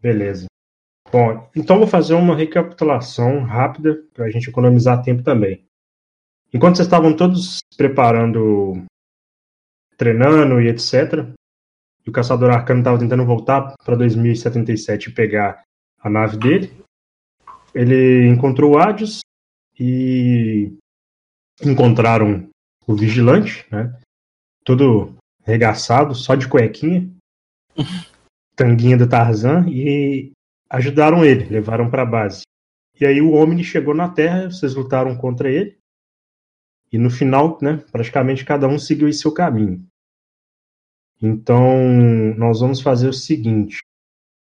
Beleza. Bom, então vou fazer uma recapitulação rápida para a gente economizar tempo também. Enquanto vocês estavam todos preparando, treinando e etc., e o caçador arcano estava tentando voltar para 2077 e pegar a nave dele, ele encontrou o Hades e encontraram o vigilante, né? Todo regaçado, só de cuequinha, tanguinha do Tarzan, e ajudaram ele, levaram para a base. E aí o Omni chegou na Terra, vocês lutaram contra ele, e no final, né, praticamente cada um seguiu seu caminho. Então, nós vamos fazer o seguinte.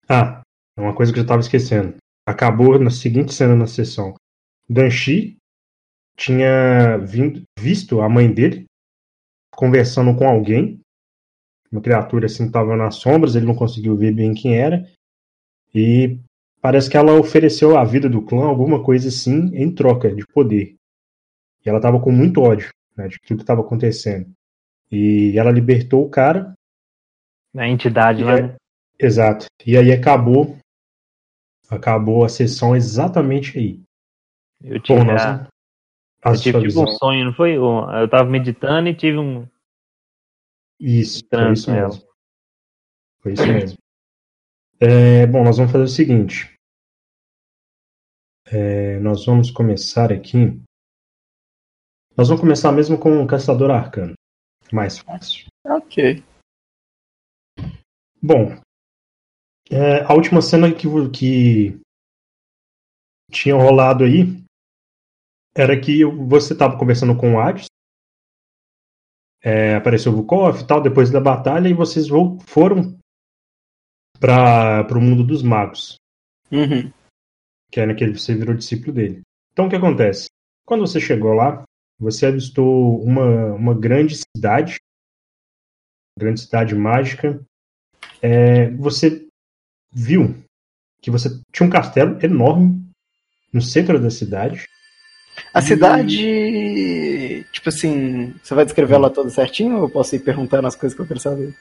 Ah, é uma coisa que eu estava esquecendo. Acabou na seguinte cena na sessão. Danchi tinha vindo, visto a mãe dele conversando com alguém, uma criatura assim estava nas sombras, ele não conseguiu ver bem quem era, e parece que ela ofereceu a vida do clã, alguma coisa assim, em troca de poder. E ela estava com muito ódio né, de tudo que estava acontecendo. E ela libertou o cara. A entidade lá. É, exato. E aí acabou. Acabou a sessão exatamente aí. Eu tive, eu tive tipo um sonho, não foi? Eu tava meditando e tive um. Isso, foi isso mesmo. Foi isso mesmo. É, bom, nós vamos fazer o seguinte. É, nós vamos começar aqui. Nós vamos começar mesmo com o Caçador Arcano. Mais fácil. Ok. Bom, é, a última cena que, que tinha rolado aí era que você estava conversando com o Hades, é, apareceu o Vukov e tal, depois da batalha, e vocês foram para o mundo dos magos. Uhum. Que é naquele que você virou discípulo dele. Então o que acontece? Quando você chegou lá, você avistou uma, uma grande cidade, grande cidade mágica. É, você viu que você tinha um castelo enorme no centro da cidade. A cidade. Tipo assim. Você vai descrever ela toda certinho ou eu posso ir perguntando as coisas que eu quero saber?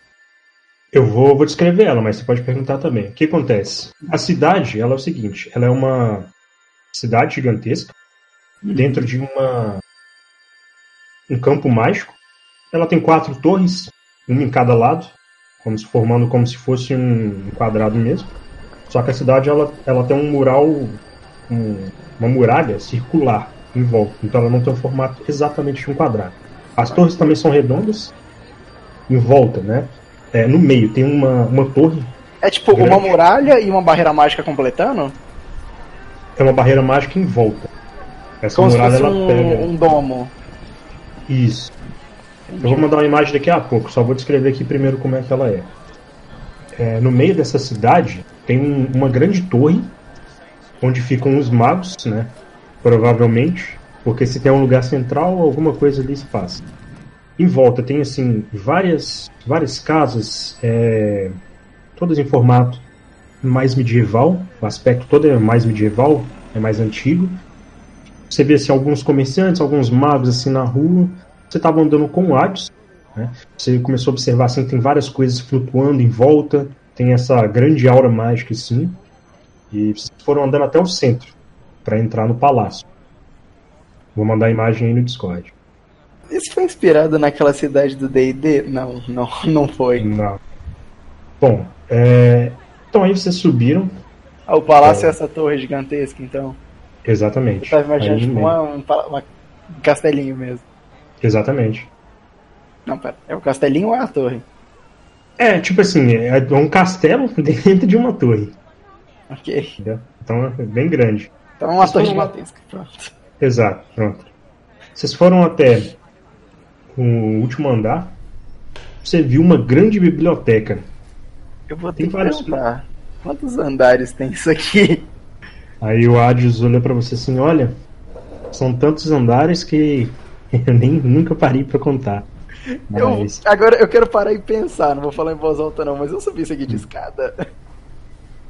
Eu vou, vou descrever ela, mas você pode perguntar também. O que acontece? A cidade, ela é o seguinte: ela é uma cidade gigantesca uhum. dentro de uma um campo mágico. Ela tem quatro torres, uma em cada lado, como se formando como se fosse um quadrado mesmo. Só que a cidade ela, ela tem um mural, um, uma muralha circular em volta. Então ela não tem um formato exatamente de um quadrado. As torres também são redondas em volta, né? É, no meio tem uma, uma torre. É tipo grande. uma muralha e uma barreira mágica completando? É uma barreira mágica em volta. Essa Como muralha se fosse ela um, pega. Um domo. Isso. Eu vou mandar uma imagem daqui a pouco, só vou descrever aqui primeiro como é que ela é. é no meio dessa cidade tem um, uma grande torre onde ficam os magos, né? Provavelmente, porque se tem um lugar central, alguma coisa ali se passa. Em volta tem assim várias várias casas, é, todas em formato mais medieval, o aspecto todo é mais medieval, é mais antigo. Você vê assim, alguns comerciantes, alguns magos assim na rua. Você estava andando com o Hades, né? Você começou a observar assim, tem várias coisas flutuando em volta, tem essa grande aura mágica assim. E vocês foram andando até o centro para entrar no palácio. Vou mandar a imagem aí no Discord. Isso foi inspirado naquela cidade do D&D? Não, não, não foi. Não. Bom, é... então aí vocês subiram. Ah, o palácio é... é essa torre gigantesca, então. Exatamente. Eu tava imaginando tipo uma, uma, um castelinho mesmo. Exatamente. Não, pera. É o castelinho ou é a torre? É, tipo assim, é um castelo dentro de uma torre. Ok. Então é bem grande. Então é uma torre gigantesca, pronto. Exato, pronto. Vocês foram até o último andar. Você viu uma grande biblioteca. Eu vou ter tem que vários... perguntar. Quantos andares tem isso aqui? Aí o Hades olha para você assim, olha, são tantos andares que eu nem nunca parei para contar. Mas... Eu, agora eu quero parar e pensar, não vou falar em voz alta não, mas eu subi isso aqui de escada.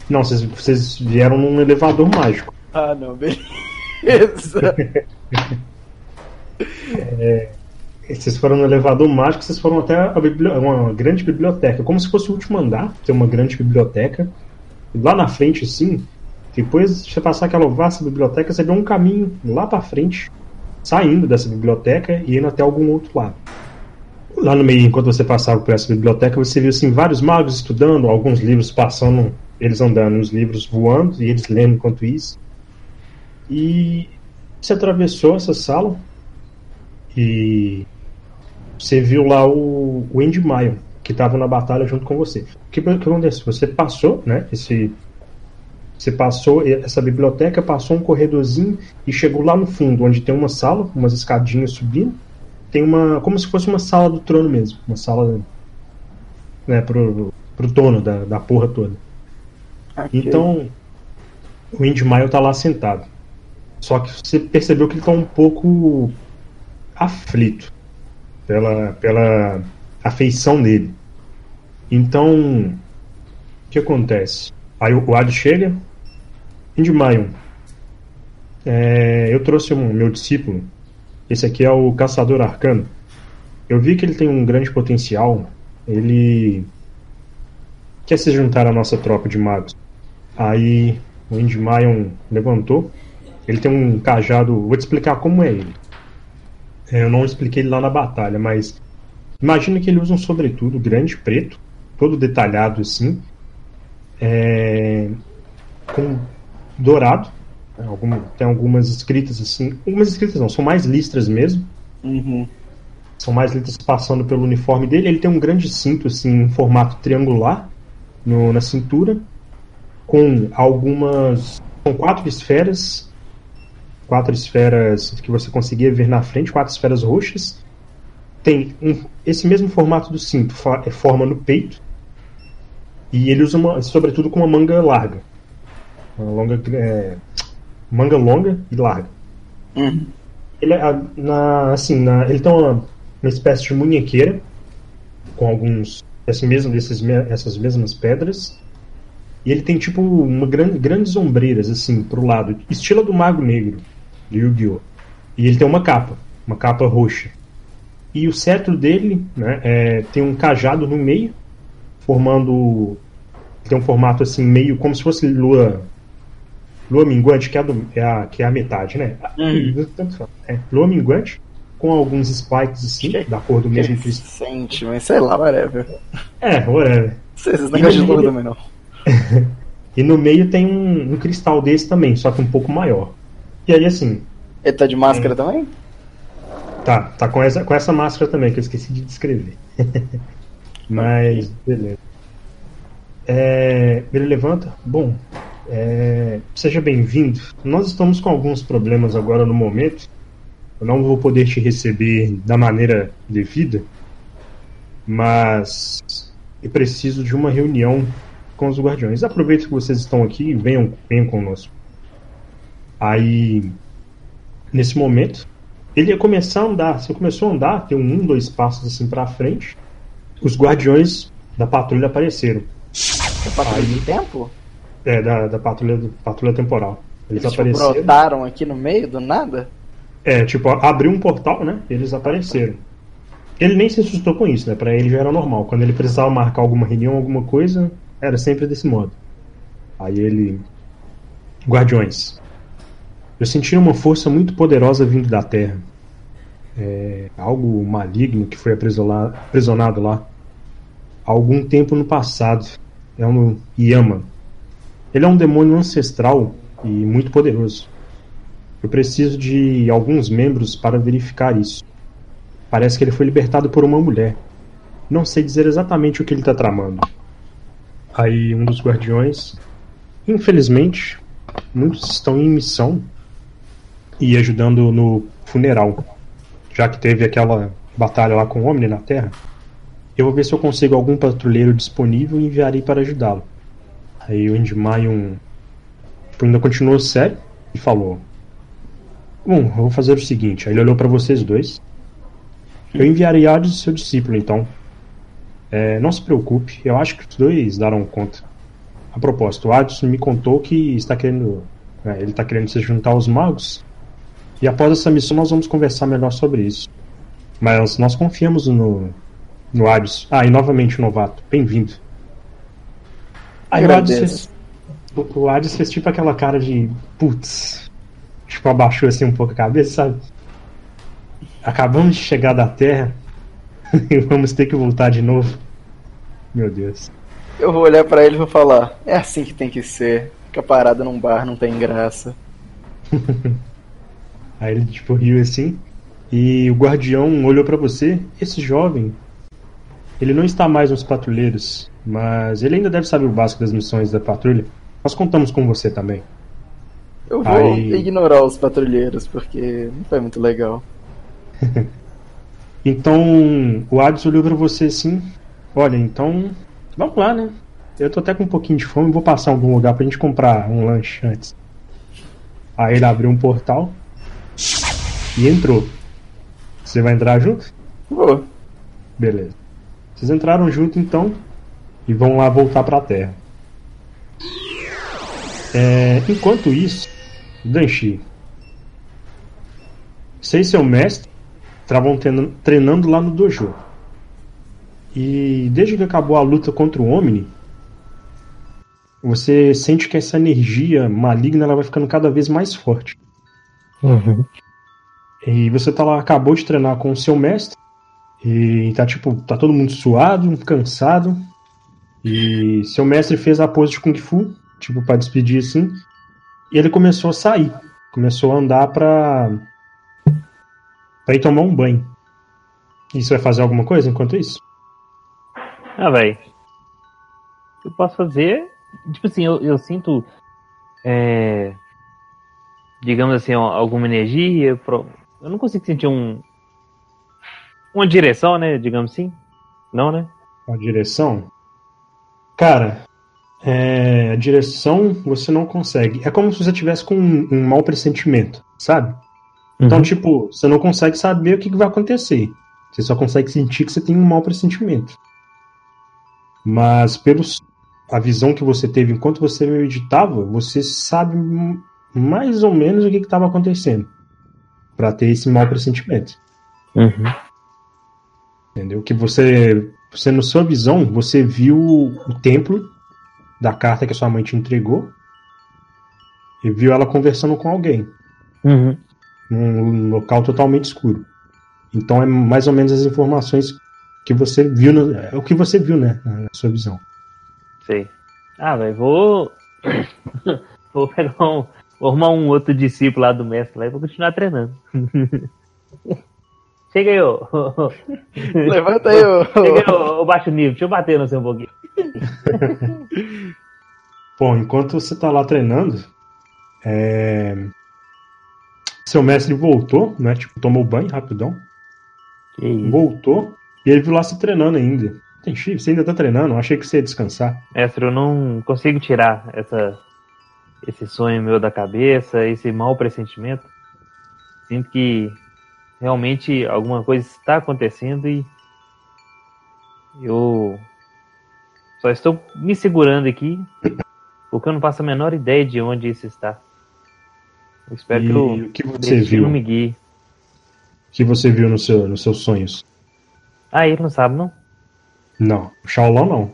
Não, vocês, vocês vieram num elevador mágico. Ah, não, beleza. é, vocês foram no elevador mágico, vocês foram até uma grande biblioteca, como se fosse o último andar, tem uma grande biblioteca. Lá na frente, assim, depois de você passar aquela vasta biblioteca, você vê um caminho lá para frente, saindo dessa biblioteca e indo até algum outro lado. Lá no meio, enquanto você passava por essa biblioteca, você viu assim, vários magos estudando, alguns livros passando, eles andando, os livros voando e eles lendo enquanto isso. E você atravessou essa sala e você viu lá o, o Andy Maio, que estava na batalha junto com você. O que, que aconteceu? Você passou, né? Esse, você passou essa biblioteca, passou um corredorzinho e chegou lá no fundo, onde tem uma sala, umas escadinhas subindo. Tem uma. como se fosse uma sala do trono mesmo. Uma sala. Né, pro, pro dono da, da porra toda. Okay. Então. O Indy Maio tá lá sentado. Só que você percebeu que ele tá um pouco aflito pela, pela afeição dele. Então, o que acontece? Aí o Ad chega, Indimaion, é, eu trouxe um meu discípulo, esse aqui é o Caçador Arcano. Eu vi que ele tem um grande potencial, ele quer se juntar à nossa tropa de magos. Aí o Indimaion levantou, ele tem um cajado, vou te explicar como é ele. É, eu não expliquei ele lá na batalha, mas imagina que ele usa um sobretudo grande, preto, todo detalhado assim, é, com dourado. Algum, tem algumas escritas assim, algumas escritas não, são mais listras mesmo. Uhum. São mais letras passando pelo uniforme dele. Ele tem um grande cinto assim, em formato triangular no, na cintura, com algumas, com quatro esferas quatro esferas que você conseguia ver na frente, quatro esferas roxas. Tem um, esse mesmo formato do cinto, é forma no peito. E ele usa, uma, sobretudo, com uma manga larga. Uma longa, é, manga longa e larga. Uhum. Ele, é, na, assim, na, ele tem uma, uma espécie de munhequeira, com alguns esse mesmo, desses, essas mesmas pedras. E ele tem tipo uma grande, grandes ombreiras assim pro lado, estilo do Mago Negro do Yu-Gi-Oh! E ele tem uma capa, uma capa roxa. E o cetro dele né, é, tem um cajado no meio, formando. Tem um formato assim, meio como se fosse lua. Lua minguante, que é a, do, é a que é a metade, né? Uhum. É, lua minguante, com alguns spikes assim, que, da cor do mesmo cristal. Sente, mas sei lá, whatever. É, whatever. Vocês não de lua também, não. e no meio tem um, um cristal desse também, só que um pouco maior. E aí, assim. Ele tá de máscara é... também? Tá, tá com essa, com essa máscara também, que eu esqueci de descrever. Mas, beleza. É, ele levanta. Bom, é, seja bem-vindo. Nós estamos com alguns problemas agora no momento. Eu não vou poder te receber da maneira devida, mas eu preciso de uma reunião com os guardiões. Aproveito que vocês estão aqui e venham, venham conosco. Aí, nesse momento, ele ia começar a andar. Você começou a andar, tem um, dois passos assim para frente. Os guardiões da patrulha apareceram. Da patrulha Aí, do tempo? É, da, da patrulha, patrulha temporal. Eles, Eles tipo, apareceram. Tipo, brotaram aqui no meio do nada? É, tipo, abriu um portal, né? Eles apareceram. Ele nem se assustou com isso, né? Pra ele já era normal. Quando ele precisava marcar alguma reunião, alguma coisa, era sempre desse modo. Aí ele. Guardiões. Eu senti uma força muito poderosa vindo da Terra. É, algo maligno que foi aprisionado lá há algum tempo no passado. É um Yama. Ele é um demônio ancestral e muito poderoso. Eu preciso de alguns membros para verificar isso. Parece que ele foi libertado por uma mulher. Não sei dizer exatamente o que ele está tramando. Aí um dos guardiões. Infelizmente, muitos estão em missão e ajudando no funeral. Já que teve aquela batalha lá com o Omni na Terra, eu vou ver se eu consigo algum patrulheiro disponível e enviarei para ajudá-lo. Aí o Indimayon tipo, ainda continuou sério e falou: Bom, eu vou fazer o seguinte. Aí ele olhou para vocês dois. Eu enviarei Hades seu discípulo, então. É, não se preocupe, eu acho que os dois darão conta. A propósito, o Hades me contou que está querendo. É, ele está querendo se juntar aos magos e após essa missão nós vamos conversar melhor sobre isso. Mas nós confiamos no, no Hades. Ah, e novamente o novato. Bem-vindo. Aí o Hades, o, Hades fez tipo aquela cara de putz. Tipo, abaixou assim um pouco a cabeça, sabe? Acabamos de chegar da Terra e vamos ter que voltar de novo. Meu Deus. Eu vou olhar para ele e vou falar: é assim que tem que ser. Ficar parado num bar não tem graça. Aí ele tipo riu assim. E o guardião olhou para você. Esse jovem, ele não está mais nos patrulheiros, mas ele ainda deve saber o básico das missões da patrulha. Nós contamos com você também. Eu vou Aí... ignorar os patrulheiros porque não foi muito legal. então o Hades olhou para você assim. Olha, então vamos lá, né? Eu tô até com um pouquinho de fome, vou passar em algum lugar pra gente comprar um lanche antes. Aí ele abriu um portal e entrou. Você vai entrar junto? Vou. Beleza. Vocês entraram junto então e vão lá voltar pra Terra. É, enquanto isso, Danchi, você e seu mestre estavam treinando lá no dojo. E desde que acabou a luta contra o Omni, você sente que essa energia maligna ela vai ficando cada vez mais forte. Uhum. E você tá lá, acabou de treinar com o seu mestre. E tá tipo, tá todo mundo suado, cansado. E seu mestre fez a pose de Kung Fu, tipo, para despedir assim. E ele começou a sair. Começou a andar pra. pra ir tomar um banho. E você vai fazer alguma coisa enquanto isso? Ah, velho. Eu posso fazer Tipo assim, eu, eu sinto. É, digamos assim, alguma energia. Eu não consigo sentir um. Uma direção, né? Digamos assim. Não, né? Uma direção? Cara, é, a direção você não consegue. É como se você tivesse com um, um mau pressentimento, sabe? Então, uhum. tipo, você não consegue saber o que, que vai acontecer. Você só consegue sentir que você tem um mau pressentimento. Mas pelos a visão que você teve enquanto você meditava, você sabe mais ou menos o que estava acontecendo para ter esse mau pressentimento. Uhum. Entendeu? Que você, você, na sua visão, você viu o templo da carta que a sua mãe te entregou e viu ela conversando com alguém. Uhum. Num local totalmente escuro. Então é mais ou menos as informações que você viu, no, é o que você viu, né, na sua visão. Sei. Ah, velho, vou. vou pegar um. Vou arrumar um outro discípulo lá do mestre lá e vou continuar treinando. Chega aí, ô. Levanta aí, ô. Chega aí, ô, baixo nível. Deixa eu bater no seu pouquinho. Bom, enquanto você tá lá treinando, é... seu mestre voltou, né? Tipo, tomou banho rapidão. Voltou e ele viu lá se treinando ainda. Tem chifre? Você ainda tá treinando? Eu achei que você ia descansar. Mestre, eu não consigo tirar essa, esse sonho meu da cabeça, esse mau pressentimento. Sinto que realmente alguma coisa está acontecendo e eu só estou me segurando aqui porque eu não faço a menor ideia de onde isso está. Eu espero e que o, que você viu? me guie. O que você viu no seu, nos seus sonhos? Ah, ele não sabe, não? Não, Shaolong não.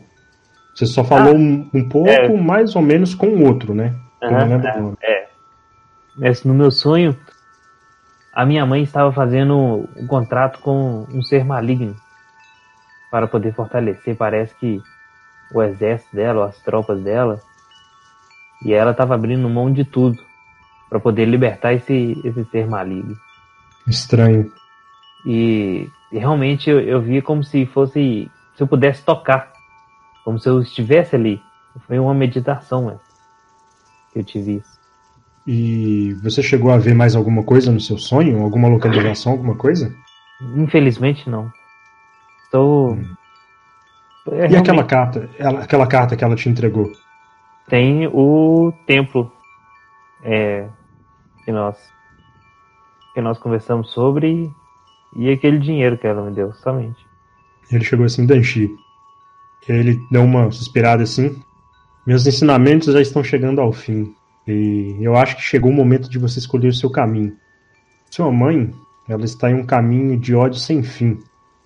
Você só falou ah, um, um, pouco, é. mais ou menos, com o outro, né? Eu não lembro é, é. Esse, no meu sonho, a minha mãe estava fazendo um contrato com um ser maligno para poder fortalecer, parece que o exército dela, as tropas dela, e ela estava abrindo mão de tudo para poder libertar esse, esse ser maligno. Estranho. E, e realmente eu, eu vi como se fosse se eu pudesse tocar, como se eu estivesse ali. Foi uma meditação né, que eu tive isso. E você chegou a ver mais alguma coisa no seu sonho? Alguma localização, alguma coisa? Infelizmente não. Estou. Hum. É, e realmente... aquela carta? Ela, aquela carta que ela te entregou? Tem o templo é, que nós que nós conversamos sobre e aquele dinheiro que ela me deu, somente. Ele chegou assim, Danchi. Ele deu uma suspirada assim. Meus ensinamentos já estão chegando ao fim. E eu acho que chegou o momento de você escolher o seu caminho. Sua mãe, ela está em um caminho de ódio sem fim,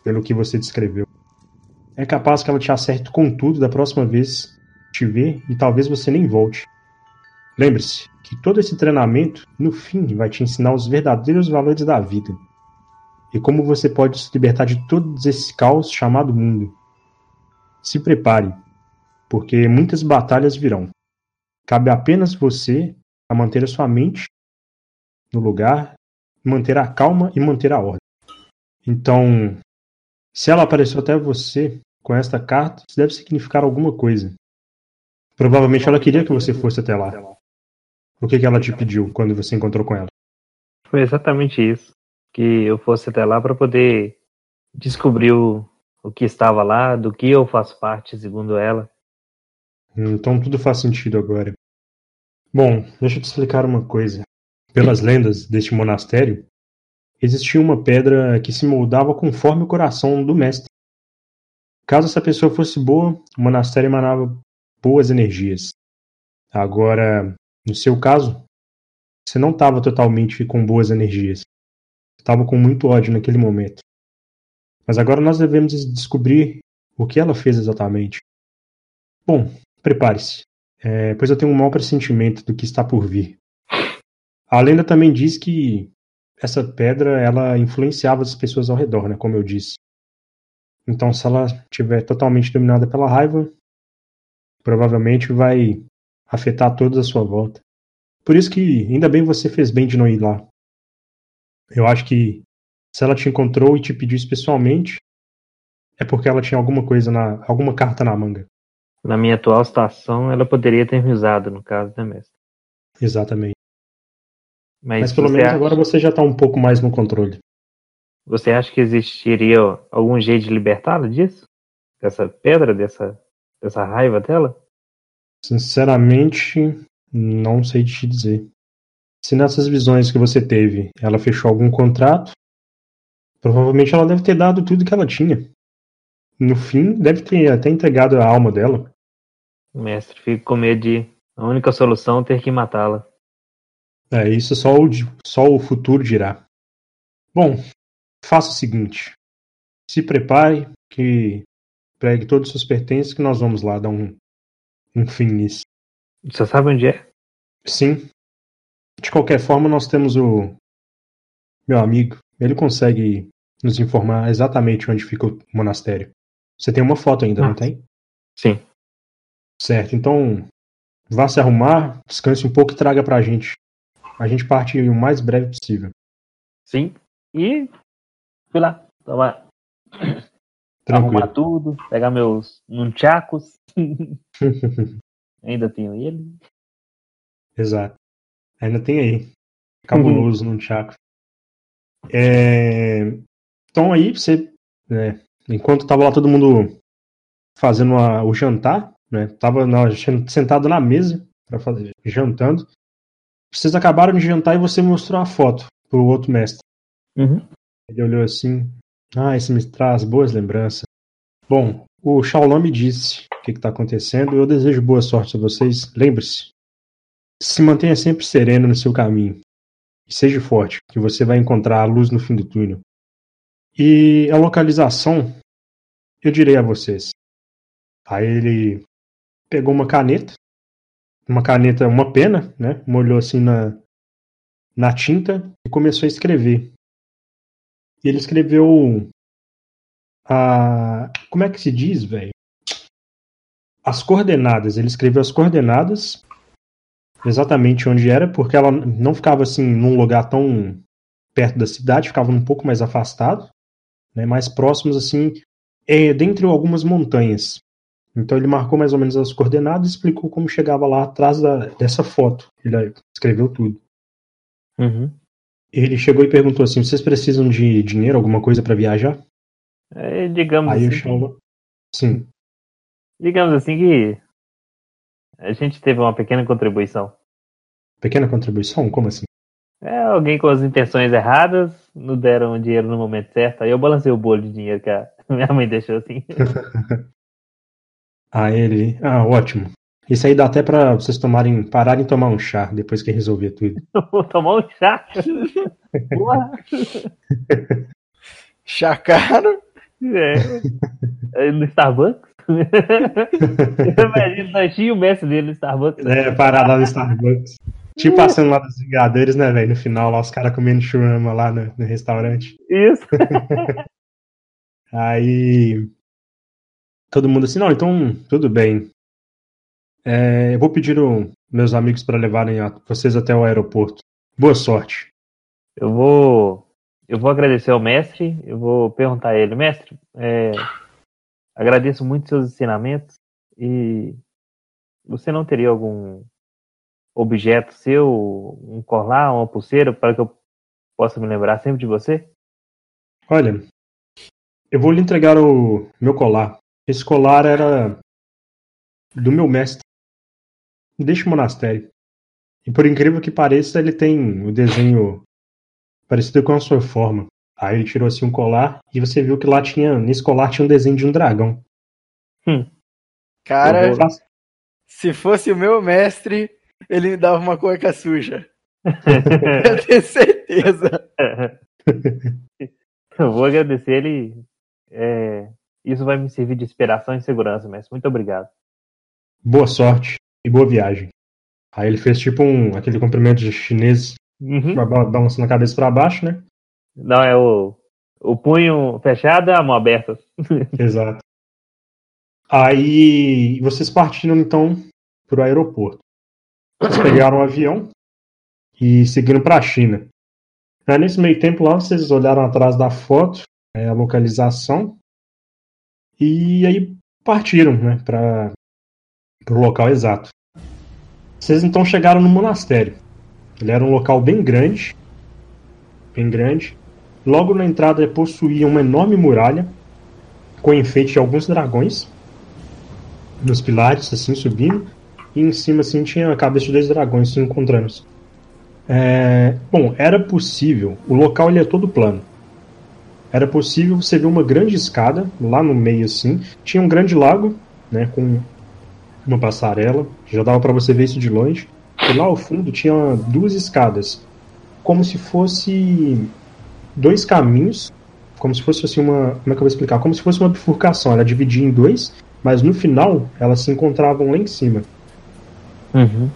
pelo que você descreveu. É capaz que ela te acerte com tudo da próxima vez te ver e talvez você nem volte. Lembre-se que todo esse treinamento, no fim, vai te ensinar os verdadeiros valores da vida e como você pode se libertar de todo esse caos chamado mundo. Se prepare, porque muitas batalhas virão. Cabe apenas você a manter a sua mente no lugar, manter a calma e manter a ordem. Então, se ela apareceu até você com esta carta, isso deve significar alguma coisa. Provavelmente ela queria que você fosse até lá. O que, que ela te pediu quando você encontrou com ela? Foi exatamente isso. Que eu fosse até lá para poder descobrir o, o que estava lá, do que eu faço parte, segundo ela. Então tudo faz sentido agora. Bom, deixa eu te explicar uma coisa. Pelas lendas deste monastério, existia uma pedra que se moldava conforme o coração do mestre. Caso essa pessoa fosse boa, o monastério emanava boas energias. Agora, no seu caso, você não estava totalmente com boas energias. Estava com muito ódio naquele momento. Mas agora nós devemos descobrir o que ela fez exatamente. Bom, prepare-se é, pois eu tenho um mau pressentimento do que está por vir. A lenda também diz que essa pedra ela influenciava as pessoas ao redor, né, como eu disse. Então, se ela estiver totalmente dominada pela raiva, provavelmente vai afetar todos à sua volta. Por isso que ainda bem você fez bem de não ir lá. Eu acho que se ela te encontrou e te pediu especialmente, é porque ela tinha alguma coisa na, alguma carta na manga. Na minha atual situação, ela poderia ter me usado, no caso da mestre. Exatamente. Mas, Mas pelo menos acha... agora você já está um pouco mais no controle. Você acha que existiria algum jeito de libertá-la disso? Dessa pedra, dessa, dessa raiva dela? Sinceramente, não sei te dizer. Se nessas visões que você teve, ela fechou algum contrato, provavelmente ela deve ter dado tudo que ela tinha. No fim, deve ter até entregado a alma dela. Mestre, fico com medo de a única solução é ter que matá-la. É, isso só o, só o futuro dirá. Bom, faça o seguinte. Se prepare, que pregue todos os seus pertences que nós vamos lá dar um, um fim nisso. Você sabe onde é? Sim. De qualquer forma, nós temos o meu amigo. Ele consegue nos informar exatamente onde fica o monastério. Você tem uma foto ainda, ah. não tem? Sim. Certo, então vá se arrumar, descanse um pouco e traga pra gente. A gente parte o mais breve possível. Sim. E fui lá, tomar. Arrumar tudo, pegar meus nunchakos. Ainda tenho ele. Exato. Ainda tem aí. Cabuloso uhum. nunchaku. É... Então aí você, né, enquanto tava lá todo mundo fazendo a, o jantar, né? Tava na, sentado na mesa para fazer jantando. Vocês acabaram de jantar e você mostrou a foto pro outro mestre. Uhum. Ele olhou assim. Ah, isso me traz boas lembranças. Bom, o Shaolin me disse o que está acontecendo. Eu desejo boa sorte a vocês. Lembre-se, se mantenha sempre sereno no seu caminho. E seja forte, que você vai encontrar a luz no fim do túnel. E a localização, eu direi a vocês. Aí ele pegou uma caneta, uma caneta, uma pena, né? Molhou assim na, na tinta e começou a escrever. E ele escreveu a. Como é que se diz, velho? As coordenadas. Ele escreveu as coordenadas exatamente onde era, porque ela não ficava assim num lugar tão perto da cidade, ficava um pouco mais afastado, né, mais próximos assim, é, dentre algumas montanhas. Então ele marcou mais ou menos as coordenadas e explicou como chegava lá atrás da, dessa foto. Ele escreveu tudo. Uhum. Ele chegou e perguntou assim: vocês precisam de dinheiro, alguma coisa para viajar? É, digamos Aí assim. Eu Sim. Digamos assim que a gente teve uma pequena contribuição. Pequena contribuição? Como assim? É, alguém com as intenções erradas não deram o dinheiro no momento certo. Aí eu balancei o bolo de dinheiro que a minha mãe deixou assim. Ah, ele. Ah, ótimo. Isso aí dá até pra vocês tomarem, pararem e tomar um chá depois que resolver tudo. Vou tomar um chá? chá caro? É. é. No Starbucks? Imagina o mestre dele no Starbucks. É, parado lá no Starbucks. Tipo passando lá dos Vingadores, né, velho? No final, lá os caras comendo churrama lá no, no restaurante. Isso. Aí. Todo mundo assim, não, então, tudo bem. É, eu vou pedir o, meus amigos para levarem a, vocês até o aeroporto. Boa sorte. Eu vou. Eu vou agradecer ao mestre. Eu vou perguntar a ele, mestre. É, agradeço muito seus ensinamentos e você não teria algum objeto seu, um colar, uma pulseira, para que eu possa me lembrar sempre de você? Olha, eu vou lhe entregar o meu colar. Esse colar era do meu mestre. O monastério. E por incrível que pareça, ele tem o desenho parecido com a sua forma. Aí ele tirou assim um colar e você viu que lá tinha, nesse colar tinha um desenho de um dragão. Hum. Cara, se fosse o meu mestre, ele me dava uma cueca suja. Eu tenho certeza. Eu vou agradecer ele. É, isso vai me servir de inspiração e segurança, mestre. Muito obrigado. Boa sorte e boa viagem. Aí ele fez tipo um aquele cumprimento de chinês, Uhum. balançando a cabeça para baixo, né? Não, é o, o punho fechado e a mão aberta. Exato. Aí vocês partiram então para o aeroporto. Vocês pegaram um avião e seguiram para a China. Aí, nesse meio tempo lá, vocês olharam atrás da foto, é, a localização, e aí partiram né, para o local exato. Vocês então chegaram no monastério. Ele era um local bem grande, bem grande. Logo na entrada possuía uma enorme muralha com enfeite de alguns dragões nos pilares, assim, subindo. E em cima, assim, tinha a cabeça de dois dragões se encontrando. É... Bom, era possível. O local ele é todo plano. Era possível você ver uma grande escada lá no meio, assim. Tinha um grande lago, né, com uma passarela. Já dava para você ver isso de longe. E lá ao fundo tinha duas escadas, como se fosse dois caminhos, como se fosse assim uma, como é que eu vou explicar? Como se fosse uma bifurcação. Ela dividia em dois, mas no final elas se encontravam lá em cima. Uhum.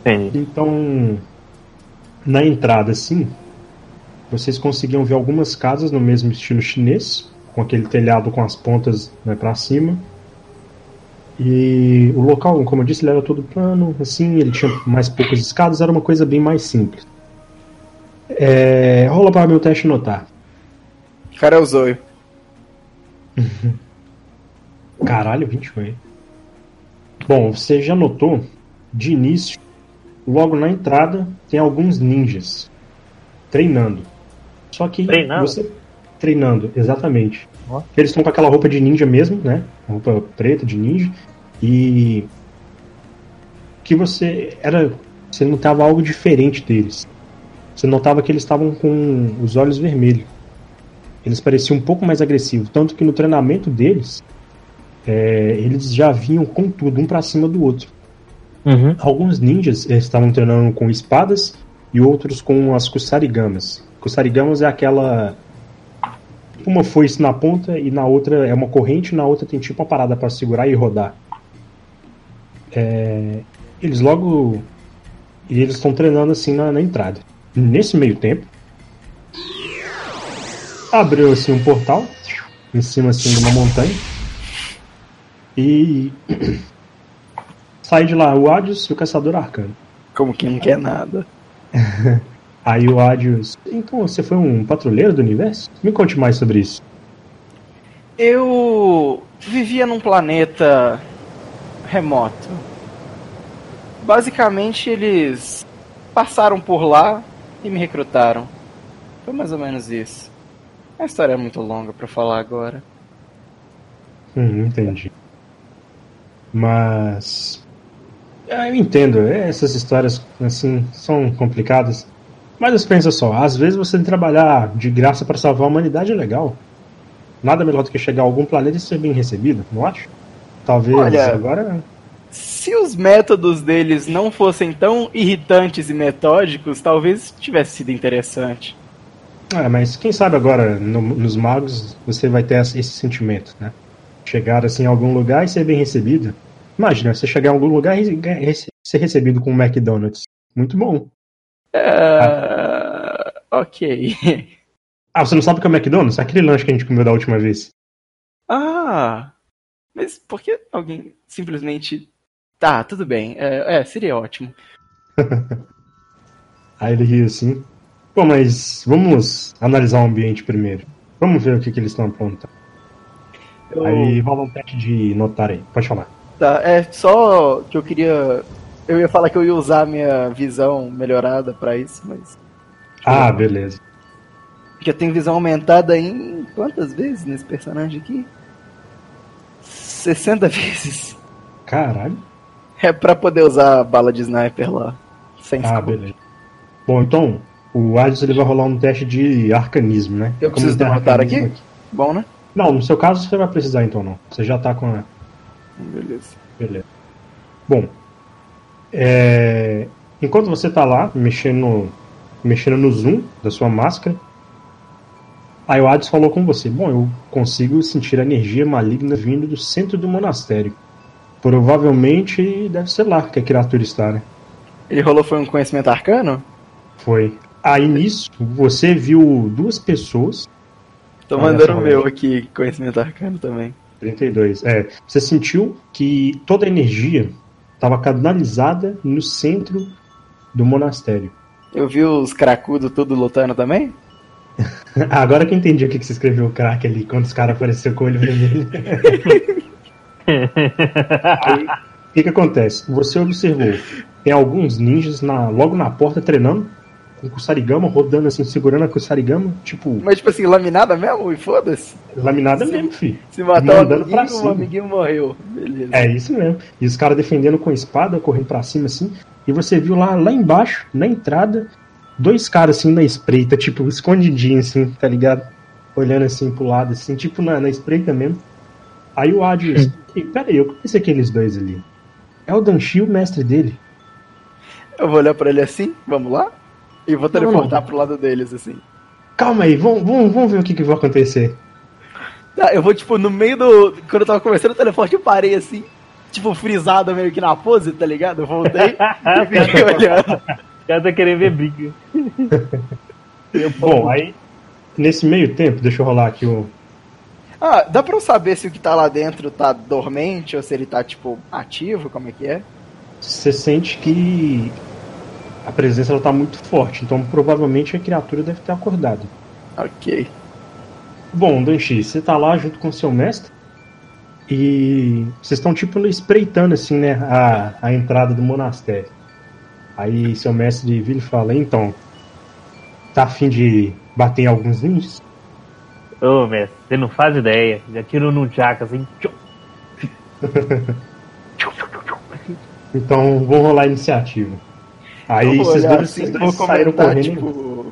Entendi. Então, na entrada, assim, vocês conseguiam ver algumas casas no mesmo estilo chinês, com aquele telhado com as pontas né, para cima. E o local, como eu disse, ele era todo plano, assim, ele tinha mais poucas escadas, era uma coisa bem mais simples. É, rola para meu teste notar. Cara, é o Zoio. Caralho, 28. Bom, você já notou, de início, logo na entrada, tem alguns ninjas treinando. Só que Treinando? você treinando, exatamente. Ó. Eles estão com aquela roupa de ninja mesmo, né? Roupa preta de ninja. E que você era, você notava algo diferente deles. Você notava que eles estavam com os olhos vermelhos. Eles pareciam um pouco mais agressivos, tanto que no treinamento deles, é, eles já vinham com tudo, um pra cima do outro. Uhum. Alguns ninjas estavam treinando com espadas e outros com as kusarigamas. Kusarigamas é aquela uma foice na ponta e na outra é uma corrente, na outra tem tipo uma parada para segurar e rodar. É, eles logo e eles estão treinando assim na, na entrada. Nesse meio tempo abriu assim um portal em cima assim de uma montanha e sai de lá o Adios e o Caçador Arcano. Como que não quer nada. Aí o Adios. Então você foi um patrulheiro do universo? Me conte mais sobre isso. Eu vivia num planeta remoto. Basicamente, eles passaram por lá e me recrutaram. Foi mais ou menos isso. A história é muito longa pra falar agora. Hum, entendi. Mas. Ah, Eu entendo, essas histórias assim são complicadas. Mas pensa só, às vezes você trabalhar de graça para salvar a humanidade é legal. Nada melhor do que chegar a algum planeta e ser bem recebido, não acho? Talvez Olha, agora. Se os métodos deles não fossem tão irritantes e metódicos, talvez tivesse sido interessante. É, mas quem sabe agora no- nos magos você vai ter esse sentimento, né? chegar assim em algum lugar e ser bem recebido. Imagina, você chegar em algum lugar e ser recebido com um McDonald's. Muito bom. Uh, ok. Ah, você não sabe o que é o McDonald's? Aquele lanche que a gente comeu da última vez. Ah, mas por que alguém simplesmente. Tá, tudo bem. É, é seria ótimo. Aí ele riu assim. Bom, mas vamos analisar o ambiente primeiro. Vamos ver o que, que eles estão apontando. Eu... Aí rola um teste de notar aí. Pode falar. Tá, é só que eu queria. Eu ia falar que eu ia usar minha visão melhorada para isso, mas. Ah, beleza. Já tem visão aumentada em quantas vezes nesse personagem aqui? 60 vezes. Caralho. É pra poder usar a bala de sniper lá. Sem ah, beleza. Bom, então, o Ades ele vai rolar um teste de arcanismo, né? Eu preciso derrotar aqui? aqui? Bom, né? Não, no seu caso você vai precisar então não. Você já tá com a. Beleza. Beleza. Bom. É... Enquanto você tá lá, mexendo, mexendo no zoom da sua máscara, Aí o Hades falou com você: Bom, eu consigo sentir a energia maligna vindo do centro do monastério. Provavelmente deve ser lá que a criatura está, né? Ele rolou foi um conhecimento arcano? Foi. Aí nisso, você viu duas pessoas. Tô mandando o meu aqui, conhecimento arcano também. 32. É. Você sentiu que toda a energia estava canalizada no centro do monastério. Eu vi os cracudos tudo lutando também? Agora que eu entendi o que, que você escreveu crack ali, quando os caras apareceram com o olho vermelho. Aí, o que, que acontece? Você observou, tem alguns ninjas na, logo na porta treinando, com o Kusarigama, rodando assim, segurando a Kusarigama, tipo. Mas tipo assim, laminada mesmo? E foda-se? Laminada se, mesmo, filho. Se matar o amiguinho, o amiguinho morreu. Beleza. É isso mesmo. E os caras defendendo com a espada, correndo pra cima assim. E você viu lá, lá embaixo, na entrada, dois caras assim na espreita, tipo, escondidinho assim, tá ligado? Olhando assim pro lado, assim, tipo na, na espreita mesmo. Aí o Adios, pera aí, eu conheço aqueles dois ali. É o Danchi, o mestre dele. Eu vou olhar pra ele assim, vamos lá? E vou teleportar pro lado deles, assim. Calma aí, vamos, vamos, vamos ver o que, que vai acontecer. Eu vou, tipo, no meio do. Quando eu tava começando o teleporte, eu parei assim, tipo, frisado meio que na pose, tá ligado? Eu voltei e fiquei olhando cara tá querendo ver briga. Bom, aí, nesse meio tempo, deixa eu rolar aqui o. Ah, dá pra eu saber se o que tá lá dentro tá dormente ou se ele tá, tipo, ativo? Como é que é? Você sente que a presença ela tá muito forte, então provavelmente a criatura deve ter acordado. Ok. Bom, Danchi, você tá lá junto com seu mestre e vocês estão tipo espreitando assim, né, a, a entrada do monastério. Aí seu mestre vira e fala, então, tá afim de bater em alguns ninjas? Ô, mestre, você não faz ideia. Já tiro no jaca assim. então vamos rolar a iniciativa. Aí esses dois, assim, esses dois saíram correndo. Tipo,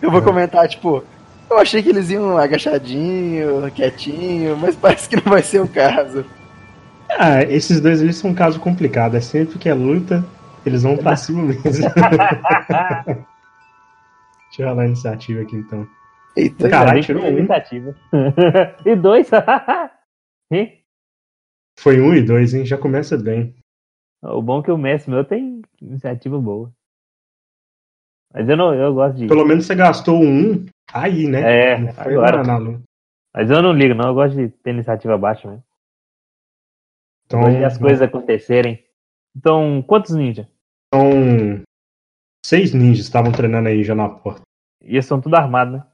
eu vou é. comentar, tipo, eu achei que eles iam agachadinho, quietinho, mas parece que não vai ser o caso. Ah, esses dois eles são um caso complicado. É sempre que é luta, eles vão pra cima mesmo. Deixa eu rolar a iniciativa aqui então. Eita, caralho, tirou um. Iniciativa. e dois? Foi um e dois, hein? Já começa bem. O bom é que o mestre meu tem iniciativa boa. Mas eu não, eu gosto de. Pelo menos você gastou um aí, né? É, não foi agora. Na, na Mas eu não ligo, não. Eu gosto de ter iniciativa baixa mesmo. Então, eu gosto de as coisas acontecerem. Então, quantos ninjas? São seis ninjas estavam treinando aí já na porta. E eles são tudo armados, né?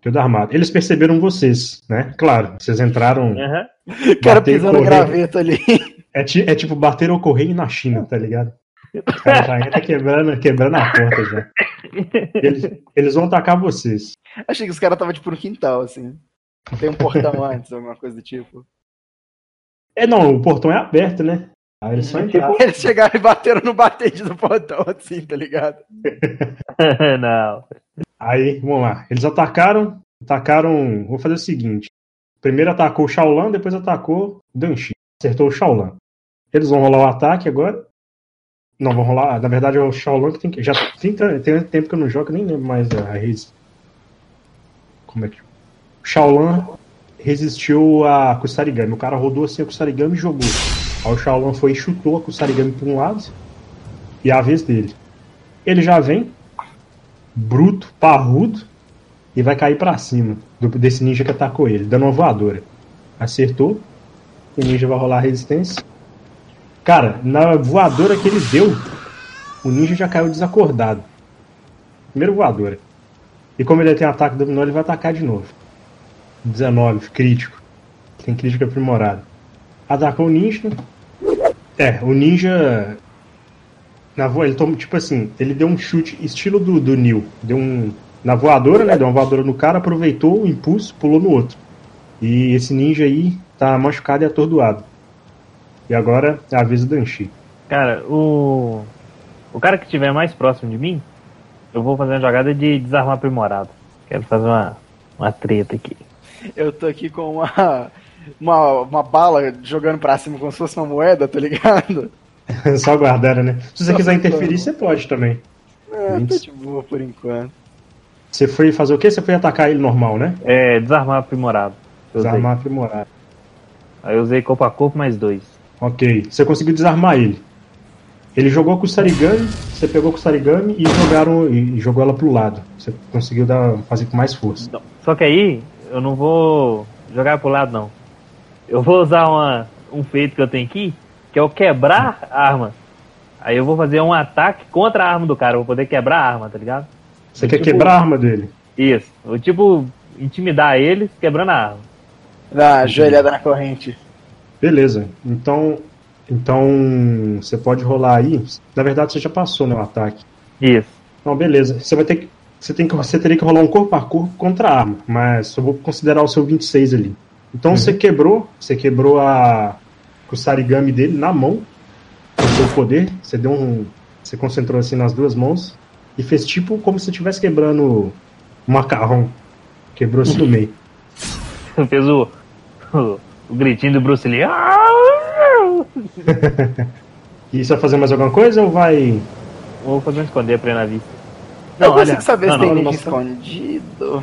Tudo armado. Eles perceberam vocês, né? Claro, vocês entraram. Uhum. O cara pisando graveto ali. É, é, tipo bater ou correr na China, tá ligado? O cara já entra quebrando, quebrando a porta já. Eles, eles vão atacar vocês. Achei que os caras estavam tipo no quintal, assim. Tem um portão antes, alguma coisa do tipo. É, não, o portão é aberto, né? Aí eles só entraram. Eles chegaram e bateram no batente do portão, assim, tá ligado? Não. Aí, vamos lá. Eles atacaram. Atacaram. Vou fazer o seguinte. Primeiro atacou o Shaolan, depois atacou o Danchi. Acertou o Shaolan. Eles vão rolar o ataque agora. Não, vão rolar. Na verdade, é o Shaolan que tem que. Já tem, tem tempo que eu não jogo, nem lembro mais a raiz. Como é que. O Shaolan. resistiu a Kusarigami. O cara rodou assim a Kusarigami e jogou. Aí o Shaolin foi e chutou a Kusarigami para um lado. E a vez dele. Ele já vem, bruto, parrudo, e vai cair para cima do, desse ninja que atacou ele, dando uma voadora. Acertou. O ninja vai rolar a resistência. Cara, na voadora que ele deu, o ninja já caiu desacordado. Primeiro voadora. E como ele tem ataque dominó, ele vai atacar de novo. 19, crítico. Tem crítica aprimorada. Atacou o ninja. É, o ninja. Na voa, ele tomou, tipo assim, ele deu um chute estilo do, do Neil. Deu um. Na voadora, né? Deu uma voadora no cara, aproveitou o impulso, pulou no outro. E esse ninja aí tá machucado e atordoado. E agora é a vez do Danchi. Cara, o. O cara que estiver mais próximo de mim, eu vou fazer uma jogada de desarmar aprimorado. Quero fazer uma, uma treta aqui. Eu tô aqui com uma, uma, uma bala jogando pra cima como se fosse uma moeda, tá ligado? Só guardando, né? Se você Só quiser interferir, você pode também. É, tô de boa por enquanto. Você foi fazer o quê? Você foi atacar ele normal, né? É, desarmar aprimorado. Desarmar aprimorado. Aí eu usei corpo a corpo mais dois. Ok. Você conseguiu desarmar ele. Ele jogou com o Sarigami, você pegou com o Sarigami e jogaram e jogou ela pro lado. Você conseguiu dar, fazer com mais força. Não. Só que aí eu não vou jogar pro lado não. Eu vou usar uma, um feito que eu tenho aqui, que é o quebrar arma. Aí eu vou fazer um ataque contra a arma do cara, eu vou poder quebrar a arma, tá ligado? Você quer tipo, quebrar a arma dele? Isso. Eu tipo intimidar eles quebrando a arma. Dá joelhada na corrente. Beleza. Então então, você pode rolar aí. Na verdade, você já passou no ataque. Isso. Então, beleza. Você vai ter que. Você, tem que, você teria que rolar um corpo a corpo contra a arma, mas eu vou considerar o seu 26 ali. Então uhum. você quebrou, você quebrou a o sarigami dele na mão, com o seu poder. Você deu um, você concentrou assim nas duas mãos e fez tipo como se estivesse quebrando um macarrão. Quebrou assim no meio. fez o, o, o, gritinho do Bruce Lee. e você vai fazer mais alguma coisa ou vai. Vou fazer um esconder pra ir na vista. Não, eu consigo saber não, se tem ninja escondido.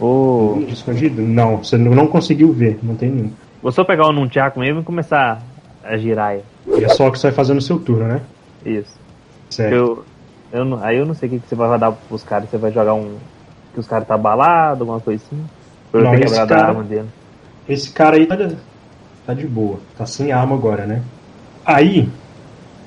Oh. Ninja escondido? Não, você não conseguiu ver, não tem nenhum. Vou só pegar o um Nunchaku mesmo e começar a girar. E é só o que você vai fazer no seu turno, né? Isso. Certo. Eu, eu não, aí eu não sei o que, que você vai dar pros caras. Você vai jogar um. Que os caras tá abalado, alguma coisa assim. Pra eu não, ter quebrado cara, a arma dele. Esse cara aí tá tá de boa. Tá sem arma agora, né? Aí,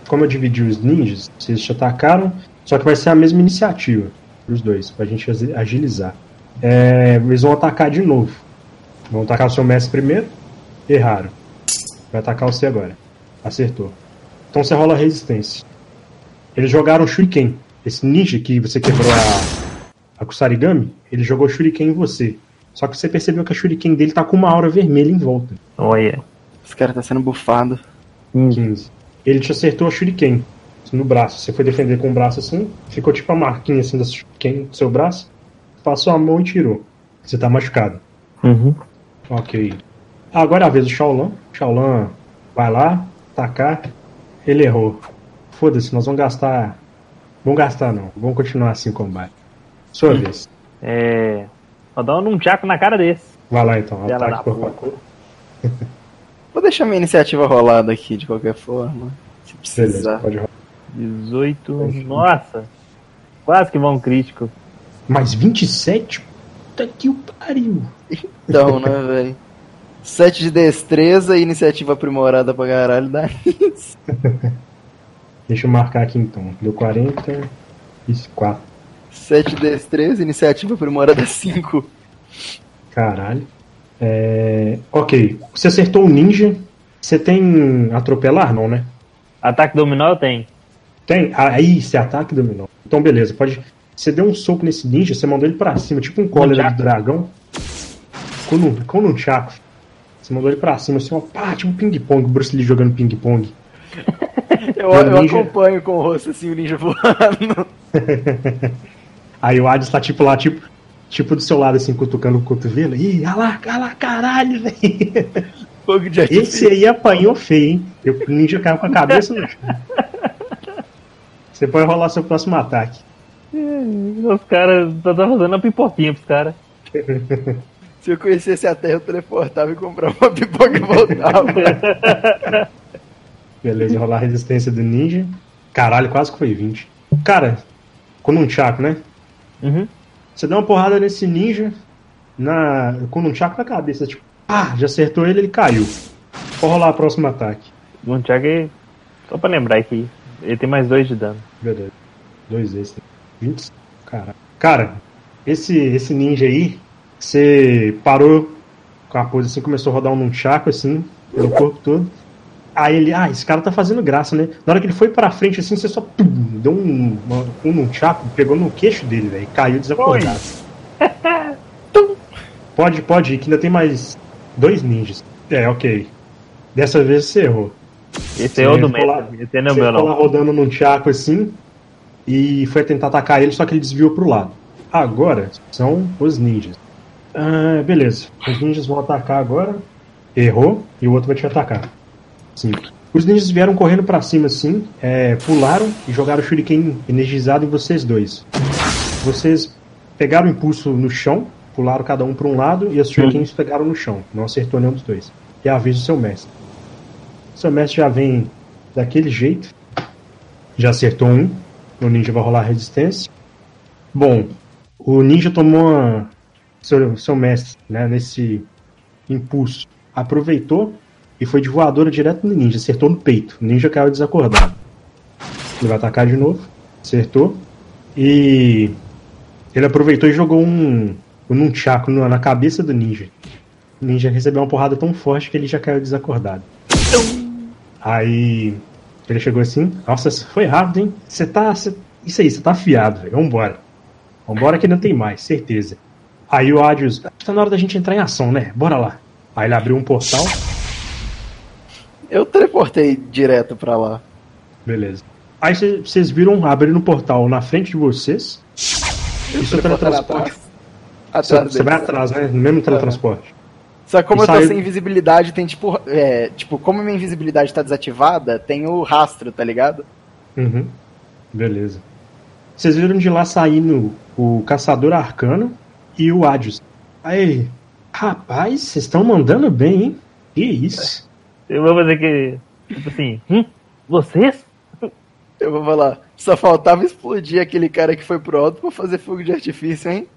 como eu dividi os ninjas, vocês te atacaram, só que vai ser a mesma iniciativa os dois, pra gente agilizar. É, eles vão atacar de novo. Vão atacar o seu mestre primeiro. Erraram. Vai atacar você agora. Acertou. Então você rola resistência. Eles jogaram Shuriken. Esse ninja que você quebrou a, a Kusarigami, ele jogou Shuriken em você. Só que você percebeu que a Shuriken dele tá com uma aura vermelha em volta. Olha. Esse cara tá sendo bufado. 15. Ele te acertou a Shuriken no braço. Você foi defender com o braço assim, ficou tipo a marquinha assim da Shuriken do seu braço, passou a mão e tirou. Você tá machucado. Uhum. Ok. Agora é a vez do Shaolan. Shaolan vai lá, tacar. Ele errou. Foda-se, nós vamos gastar. Vamos gastar não. Vamos continuar assim o combate. Sua hum. vez. É. Vou dar um tchaco na cara desse. Vai lá então, ataque a corpo. Vou deixar minha iniciativa rolada aqui de qualquer forma. Se precisar. Beleza, pode rolar. 18. Nossa! Quase que vão crítico. Mais 27? Puta que o pariu! Então, né, velho? 7 de destreza e iniciativa aprimorada pra caralho dá isso. Deixa eu marcar aqui então. Deu 40 e 4. 7 destreza, iniciativa aprimorada 5. Caralho. É... Ok. Você acertou o ninja. Você tem atropelar, não, né? Ataque dominó tenho. Tem? Ah, aí, você ataque dominó. Então, beleza. Pode. Você deu um soco nesse ninja, você mandou ele pra cima, tipo um cólera de dragão. Com um chaco. Você mandou ele pra cima, assim, uma pá, tipo um ping-pong, o Bruce Lee jogando ping-pong. eu, eu ninja... acompanho com o rosto assim, o ninja voando. Aí o Hades tá tipo lá, tipo, tipo do seu lado, assim, cutucando o cotovelo. Ih, olha lá, olha lá, caralho, velho. Esse aí apanhou feio, hein? O ninja caiu com a cabeça no chão. Você pode rolar seu próximo ataque. Os caras, tá fazendo uma pipoquinha pros caras. Se eu conhecesse a Terra, eu teleportava e comprava uma pipoca e voltava. Beleza, rolar a resistência do ninja. Caralho, quase que foi 20. Cara, com um chaco, né? Uhum. Você dá uma porrada nesse ninja na, com um chaco na cabeça, tipo, ah, já acertou ele, ele caiu. Vou rolar o próximo ataque. Nunchak, só pra lembrar aqui, ele tem mais dois de dano. Beleza. Dois extra. 20. Cara. Cara, esse, esse ninja aí, você parou com a pose assim, começou a rodar um nunchaku assim, pelo corpo todo. Aí ele, ah, esse cara tá fazendo graça, né? Na hora que ele foi pra frente assim, você só pum, deu um, uma, um nunchaku, pegou no queixo dele, velho, caiu desacordado. pode, pode ir, que ainda tem mais dois ninjas. É, ok. Dessa vez você errou. Esse é o do mestre, esse não é Você meu ficou lá não. rodando num tchaco assim e foi tentar atacar ele, só que ele desviou pro lado. Agora são os ninjas. Ah, beleza. Os ninjas vão atacar agora. Errou e o outro vai te atacar. Sim. Os ninjas vieram correndo pra cima assim, é, pularam e jogaram o shuriken energizado em vocês dois. Vocês pegaram o impulso no chão, pularam cada um pra um lado e os shurikens pegaram no chão. Não acertou nenhum dos dois. E avisa o seu mestre. Seu mestre já vem daquele jeito. Já acertou um. O ninja vai rolar resistência. Bom, o ninja tomou uma... seu, seu mestre, né, nesse impulso. Aproveitou e foi de voadora direto no ninja. Acertou no peito. O ninja caiu desacordado. Ele vai atacar de novo. Acertou. E ele aproveitou e jogou um, um na na cabeça do ninja. O ninja recebeu uma porrada tão forte que ele já caiu desacordado. Aí ele chegou assim, nossa, foi rápido, hein? Você tá. cê- Isso aí, você tá afiado, velho. Vambora. Vambora que não tem mais, certeza. Aí o Adios, tá na hora da gente entrar em ação, né? Bora lá. Aí ele abriu um portal, Eu teleportei direto pra lá. beleza. Aí cê- vocês viram abrindo um portal na frente de vocês. Eu Isso é teletransporte. Você vai atrás, né? No mesmo teletransporte. Só que como E eu tô saiu- sem invisibilidade, tem tipo. É, tipo, como minha invisibilidade tá desativada, tem o rastro, tá ligado? Uhum. Beleza. Vocês viram de lá saindo o Caçador Arcano e o Adios. Aí, rapaz, vocês estão mandando bem, hein? Que isso? Eu vou fazer que. Tipo assim, hum? Vocês? Eu vou falar. Só faltava explodir aquele cara que foi pro alto pra fazer fogo de artifício, hein?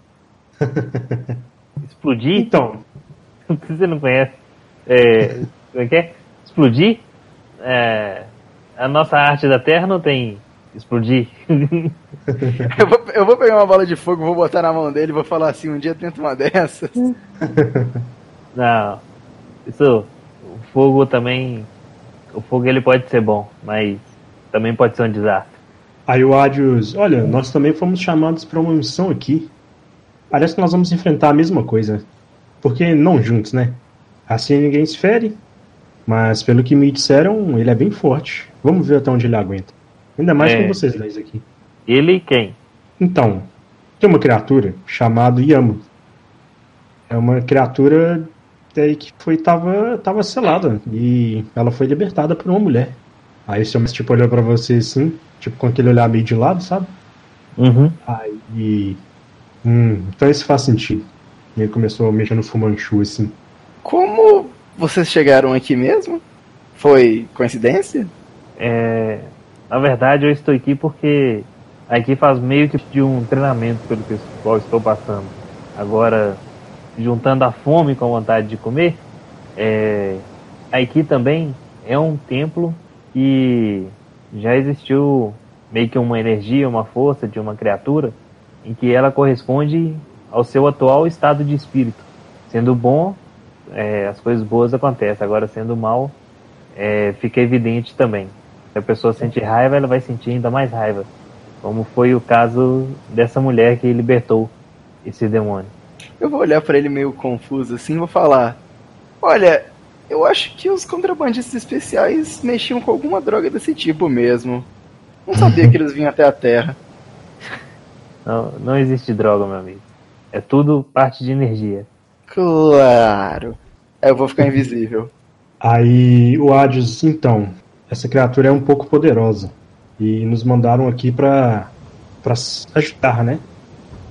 Explodir? Então, Você não conhece. É, como é que é? Explodir? É, a nossa arte da Terra não tem explodir. Eu vou, eu vou pegar uma bola de fogo, vou botar na mão dele e vou falar assim: um dia tenta uma dessas. não. Isso. Fogo também. O fogo ele pode ser bom, mas também pode ser um desastre. aí o Adios, olha, nós também fomos chamados para uma missão aqui. Parece que nós vamos enfrentar a mesma coisa. Porque não juntos, né? Assim ninguém se fere. Mas pelo que me disseram, ele é bem forte. Vamos ver até onde ele aguenta. Ainda mais É. com vocês dois aqui. Ele e quem? Então, tem uma criatura chamada Yamo. É uma criatura daí que foi tava tava selada e ela foi libertada por uma mulher. Aí o seu mestre tipo olhou pra você assim, tipo com aquele olhar meio de lado, sabe? Uhum. Aí, hum, então isso faz sentido. E ele começou a mexer no Fumanchu assim. Como vocês chegaram aqui mesmo? Foi coincidência? É, na verdade, eu estou aqui porque aqui faz meio que de um treinamento pelo que- qual estou passando. Agora, juntando a fome com a vontade de comer, é, aqui também é um templo que já existiu meio que uma energia, uma força de uma criatura em que ela corresponde ao seu atual estado de espírito. Sendo bom, é, as coisas boas acontecem. Agora, sendo mal, é, fica evidente também. Se a pessoa sente raiva, ela vai sentir ainda mais raiva. Como foi o caso dessa mulher que libertou esse demônio. Eu vou olhar pra ele meio confuso assim e vou falar: Olha, eu acho que os contrabandistas especiais mexiam com alguma droga desse tipo mesmo. Não sabia que eles vinham até a Terra. Não, não existe droga, meu amigo. É tudo parte de energia. Claro. Aí eu vou ficar invisível. Aí o Adios, então, essa criatura é um pouco poderosa. E nos mandaram aqui pra, pra s- ajudar, né?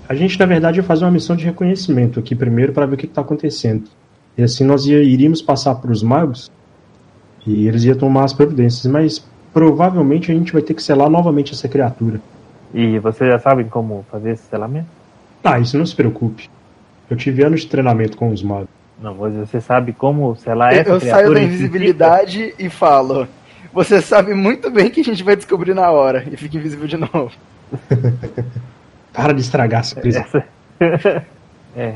A gente, na verdade, ia fazer uma missão de reconhecimento aqui primeiro para ver o que está acontecendo. E assim nós ia, iríamos passar para os magos e eles iam tomar as providências, mas provavelmente a gente vai ter que selar novamente essa criatura. E vocês já sabem como fazer esse selamento? Ah, isso não se preocupe. Eu tive anos de treinamento com os magos. Não, mas você sabe como selar essa Eu criatura? saio da invisibilidade e falo. Você sabe muito bem que a gente vai descobrir na hora. E fica invisível de novo. Para de estragar a surpresa. Essa- é.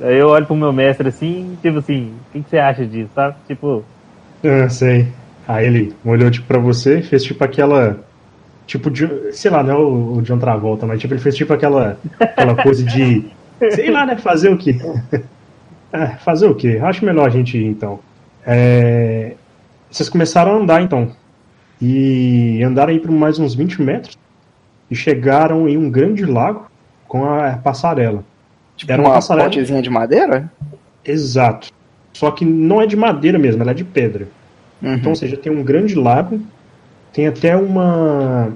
Aí eu olho pro meu mestre assim, tipo assim, o que, que você acha disso, sabe? Tipo, Ah, sei. Aí ele olhou tipo pra você, fez tipo aquela. Tipo de. Sei lá, não é o, o John Travolta, mas tipo, ele fez tipo aquela, aquela coisa de. Sei lá, né? Fazer o quê? É, fazer o quê? Acho melhor a gente ir então. É, Vocês começaram a andar então. E andaram aí por mais uns 20 metros. E chegaram em um grande lago com a passarela. Tipo Era uma uma passarela. pontezinha de madeira? Exato. Só que não é de madeira mesmo, ela é de pedra. Uhum. Então, ou seja, tem um grande lago, tem até uma.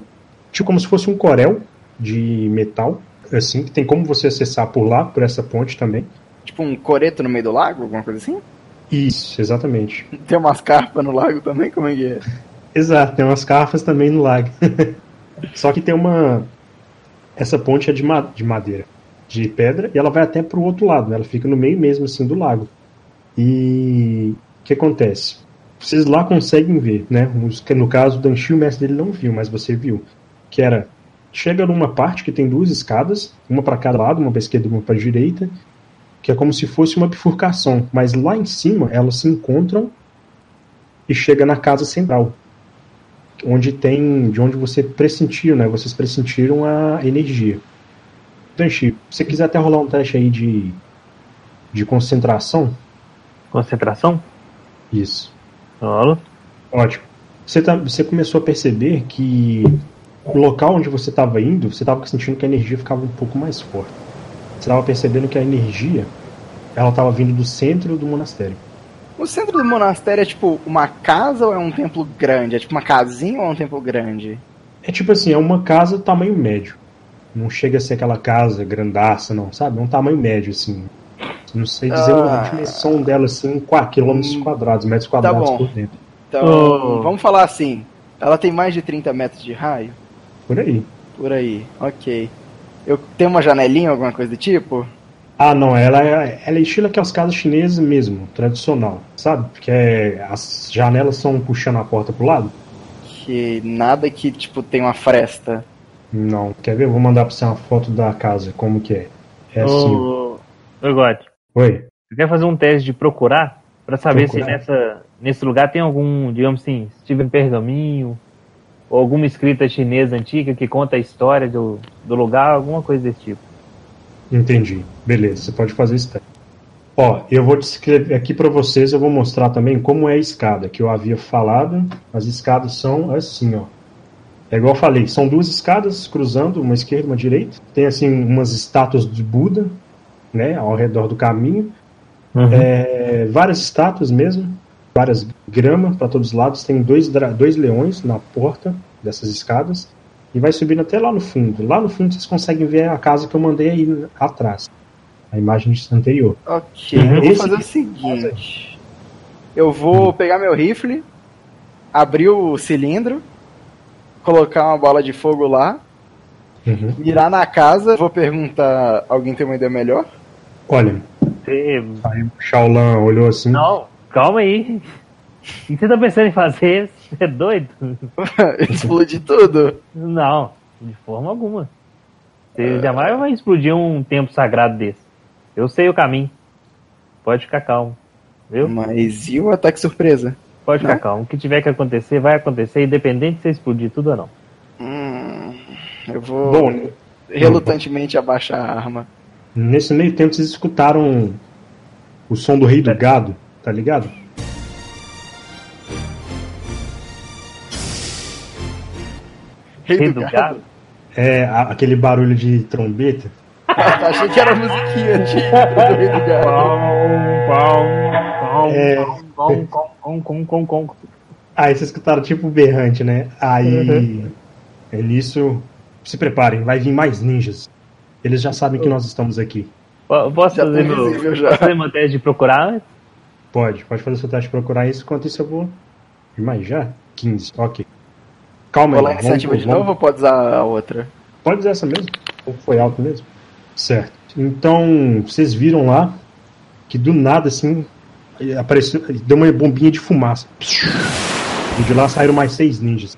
Tipo como se fosse um corel de metal, assim, que tem como você acessar por lá, por essa ponte também. Tipo um coreto no meio do lago, alguma coisa assim? Isso, exatamente. Tem umas carpas no lago também? Como é que é? Exato, tem umas carpas também no lago. Só que tem uma. Essa ponte é de, ma... de madeira, de pedra, e ela vai até pro outro lado, né? ela fica no meio mesmo assim do lago. E o que acontece? Vocês lá conseguem ver, né? No caso do Danchi, o mestre dele não viu, mas você viu. Que era. Chega numa parte que tem duas escadas, uma para cada lado, uma para esquerda e uma para direita, que é como se fosse uma bifurcação, mas lá em cima elas se encontram e chega na casa central, onde tem, de onde você pressentiu, né? Vocês pressentiram a energia. Danchi, se você quiser até rolar um teste aí de de concentração, concentração? isso. Rolo. Ótimo. Você, tá, você começou a perceber que o local onde você estava indo, você estava sentindo que a energia ficava um pouco mais forte. Você estava percebendo que a energia ela estava vindo do centro do monastério. O centro do monastério é tipo uma casa ou é um templo grande? É tipo uma casinha ou é um templo grande? É tipo assim, é uma casa tamanho médio. Não chega a ser aquela casa grandaça, não, sabe? É um tamanho médio, assim. Não sei dizer Ah. a dimensão dela, assim, 4 quilômetros Hum, quadrados, metros quadrados bom. por dentro. Então, Oh. vamos falar assim. Ela tem mais de 30 metros de raio? Por aí. Por aí, ok. Eu tenho uma janelinha, alguma coisa do tipo? Ah, não, ela é, ela é estilo aquelas casas chinesas mesmo, tradicional, sabe? Porque é- as janelas são puxando a porta pro lado. Que nada que, tipo, tem uma fresta. Não, quer ver? Eu vou mandar pra você uma foto da casa, como que é. É assim. Ô, ô God, Oi. você quer fazer um teste de procurar? Pra saber Procurar? se nessa, nesse lugar tem algum, digamos assim, se tiver um pergaminho, ou alguma escrita chinesa antiga que conta a história do, do lugar, alguma coisa desse tipo. Entendi. Beleza, você pode fazer isso. Ó, eu vou descrever aqui pra vocês, eu vou mostrar também como é a escada, que eu havia falado. As escadas são assim, ó. É igual eu falei, são duas escadas cruzando, uma esquerda e uma direita. Tem assim umas estátuas de Buda, né, ao redor do caminho. É, várias estátuas mesmo, várias grama para todos os lados. Tem dois, dois leões na porta dessas escadas e vai subindo até lá no fundo. Lá no fundo vocês conseguem ver a casa que eu mandei aí atrás, a imagem anterior. Ok, Uhum. eu vou fazer o seguinte. Eu vou pegar meu rifle, abrir o cilindro, colocar uma bola de fogo lá, Uhum. mirar na casa, vou perguntar, alguém tem uma ideia melhor? Olha, Você- aí o Shaolan olhou assim. Não, calma aí. O que você tá pensando em fazer? Você é doido? Explodir tudo? Não, de forma alguma. Você jamais vai explodir um templo sagrado desse. Eu sei o caminho. Pode ficar calmo. Viu? Mas e o ataque surpresa? Pode ficar Não? calmo. O que tiver que acontecer, vai acontecer, independente de você explodir tudo ou não. Hum, eu vou Bom, relutantemente abaixar a arma. nesse meio tempo vocês escutaram o som do rei do gado, tá ligado? Rei, Rei do, do gado? gado? É aquele barulho de trombeta. Achei que era a musiquinha antiga do Rei do Gado. É. Com, com, com, com, com. Aí vocês escutaram tipo berrante, né? Aí é nisso. Se preparem, vai vir mais ninjas. Eles já sabem que nós estamos aqui. Po- Posso Já fazer tô meu, já. fazer meu teste de procurar? Pode, pode fazer seu teste de procurar isso. Enquanto isso eu vou. Mas já? 15, ok. Calma aí. a vamos- iniciativa de vamos- novo ou pode usar a outra? Pode usar essa mesmo? Ou foi alto mesmo? Certo. Então, vocês viram lá que do nada, assim, apareceu, deu uma bombinha de fumaça. E de lá saíram mais seis ninjas.